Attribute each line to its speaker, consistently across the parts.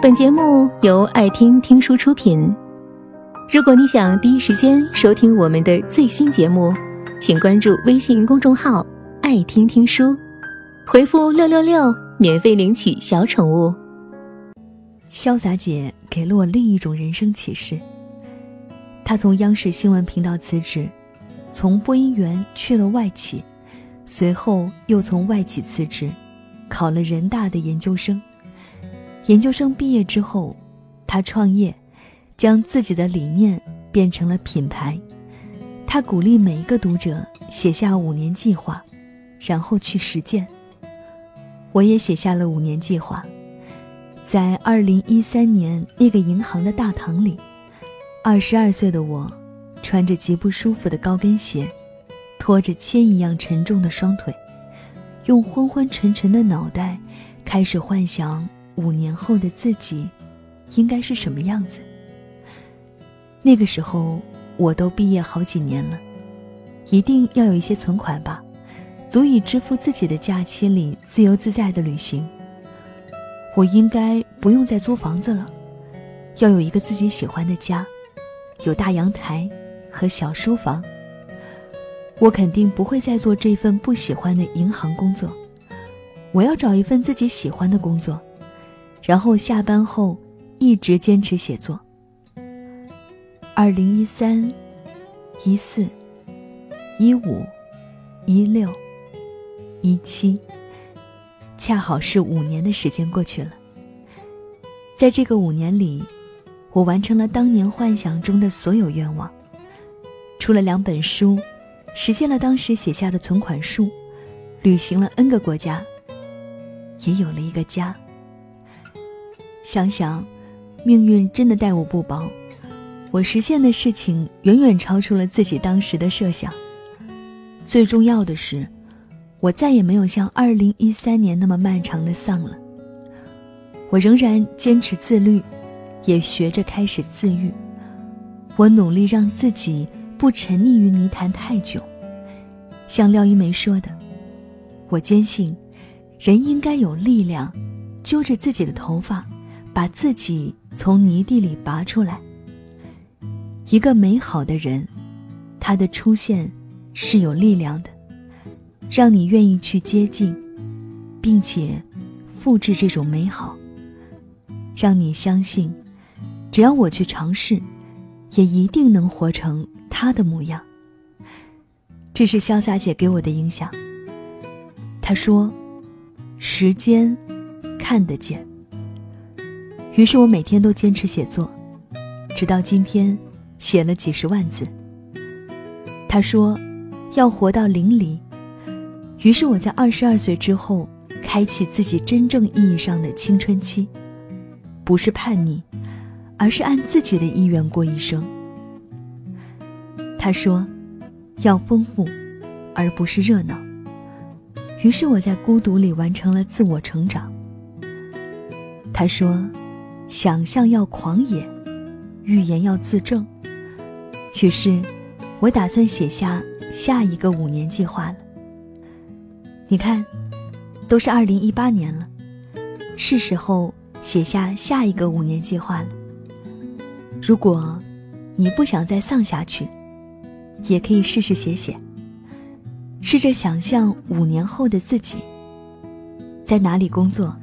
Speaker 1: 本节目由爱听听书出品。如果你想第一时间收听我们的最新节目，请关注微信公众号“爱听听书”，回复“六六六”免费领取小宠物。
Speaker 2: 潇洒姐给了我另一种人生启示。她从央视新闻频道辞职，从播音员去了外企，随后又从外企辞职，考了人大的研究生。研究生毕业之后，他创业，将自己的理念变成了品牌。他鼓励每一个读者写下五年计划，然后去实践。我也写下了五年计划。在二零一三年那个银行的大堂里，二十二岁的我，穿着极不舒服的高跟鞋，拖着铅一样沉重的双腿，用昏昏沉沉的脑袋，开始幻想。五年后的自己，应该是什么样子？那个时候我都毕业好几年了，一定要有一些存款吧，足以支付自己的假期里自由自在的旅行。我应该不用再租房子了，要有一个自己喜欢的家，有大阳台和小书房。我肯定不会再做这份不喜欢的银行工作，我要找一份自己喜欢的工作。然后下班后，一直坚持写作。二零一三、一四、一五、一六、一七，恰好是五年的时间过去了。在这个五年里，我完成了当年幻想中的所有愿望，出了两本书，实现了当时写下的存款数，旅行了 N 个国家，也有了一个家。想想，命运真的待我不薄，我实现的事情远远超出了自己当时的设想。最重要的是，我再也没有像2013年那么漫长的丧了。我仍然坚持自律，也学着开始自愈。我努力让自己不沉溺于泥潭太久。像廖一梅说的，我坚信，人应该有力量，揪着自己的头发。把自己从泥地里拔出来。一个美好的人，他的出现是有力量的，让你愿意去接近，并且复制这种美好，让你相信，只要我去尝试，也一定能活成他的模样。这是潇洒姐给我的影响。她说：“时间看得见。”于是我每天都坚持写作，直到今天，写了几十万字。他说，要活到淋漓。于是我在二十二岁之后，开启自己真正意义上的青春期，不是叛逆，而是按自己的意愿过一生。他说，要丰富，而不是热闹。于是我在孤独里完成了自我成长。他说。想象要狂野，预言要自证。于是，我打算写下下一个五年计划了。你看，都是二零一八年了，是时候写下下一个五年计划了。如果你不想再丧下去，也可以试试写写，试着想象五年后的自己在哪里工作，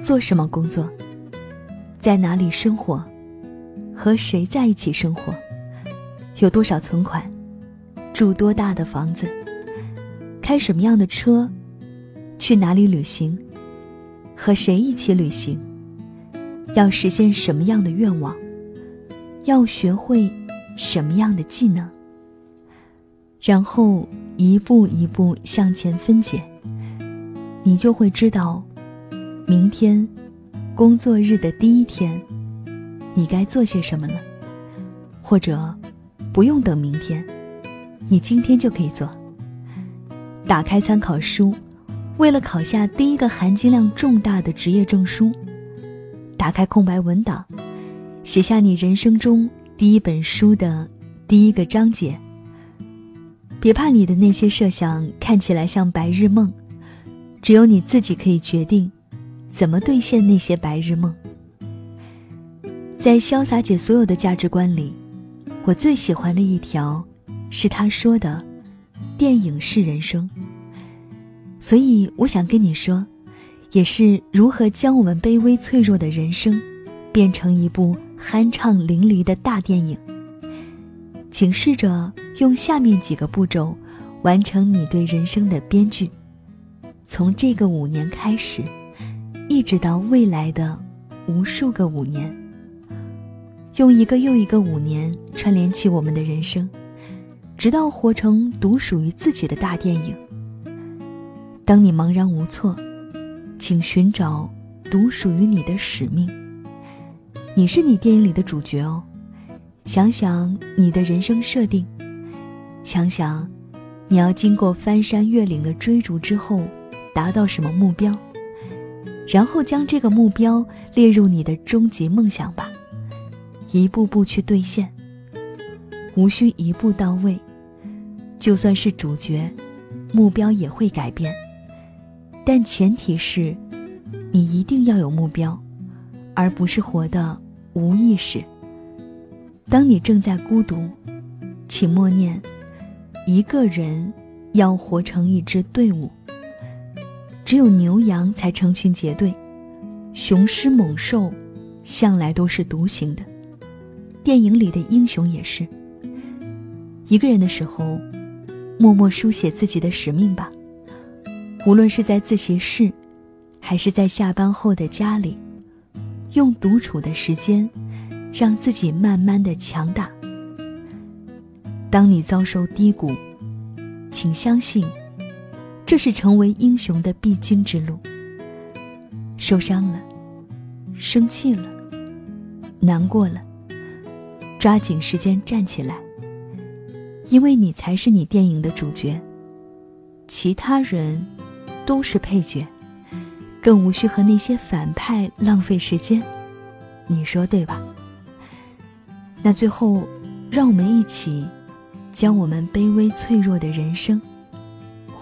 Speaker 2: 做什么工作。在哪里生活，和谁在一起生活，有多少存款，住多大的房子，开什么样的车，去哪里旅行，和谁一起旅行，要实现什么样的愿望，要学会什么样的技能，然后一步一步向前分解，你就会知道，明天。工作日的第一天，你该做些什么了？或者，不用等明天，你今天就可以做。打开参考书，为了考下第一个含金量重大的职业证书；打开空白文档，写下你人生中第一本书的第一个章节。别怕你的那些设想看起来像白日梦，只有你自己可以决定。怎么兑现那些白日梦？在潇洒姐所有的价值观里，我最喜欢的一条，是她说的：“电影是人生。”所以我想跟你说，也是如何将我们卑微脆弱的人生，变成一部酣畅淋漓的大电影。请试着用下面几个步骤，完成你对人生的编剧。从这个五年开始，一直到未来的无数个五年。用一个又一个五年串联起我们的人生，直到活成独属于自己的大电影。当你茫然无措，请寻找独属于你的使命。你是你电影里的主角哦。想想你的人生设定，想想你要经过翻山越岭的追逐之后，达到什么目标，然后将这个目标列入你的终极梦想吧。一步步去兑现，无需一步到位。就算是主角，目标也会改变，但前提是，你一定要有目标，而不是活的无意识。当你正在孤独，请默念：一个人要活成一支队伍。只有牛羊才成群结队，雄狮猛兽向来都是独行的。电影里的英雄也是。一个人的时候，默默书写自己的使命吧。无论是在自习室，还是在下班后的家里，用独处的时间，让自己慢慢的强大。当你遭受低谷，请相信，这是成为英雄的必经之路。受伤了，生气了，难过了。抓紧时间站起来，因为你才是你电影的主角，其他人都是配角，更无需和那些反派浪费时间，你说对吧？那最后，让我们一起，将我们卑微脆弱的人生，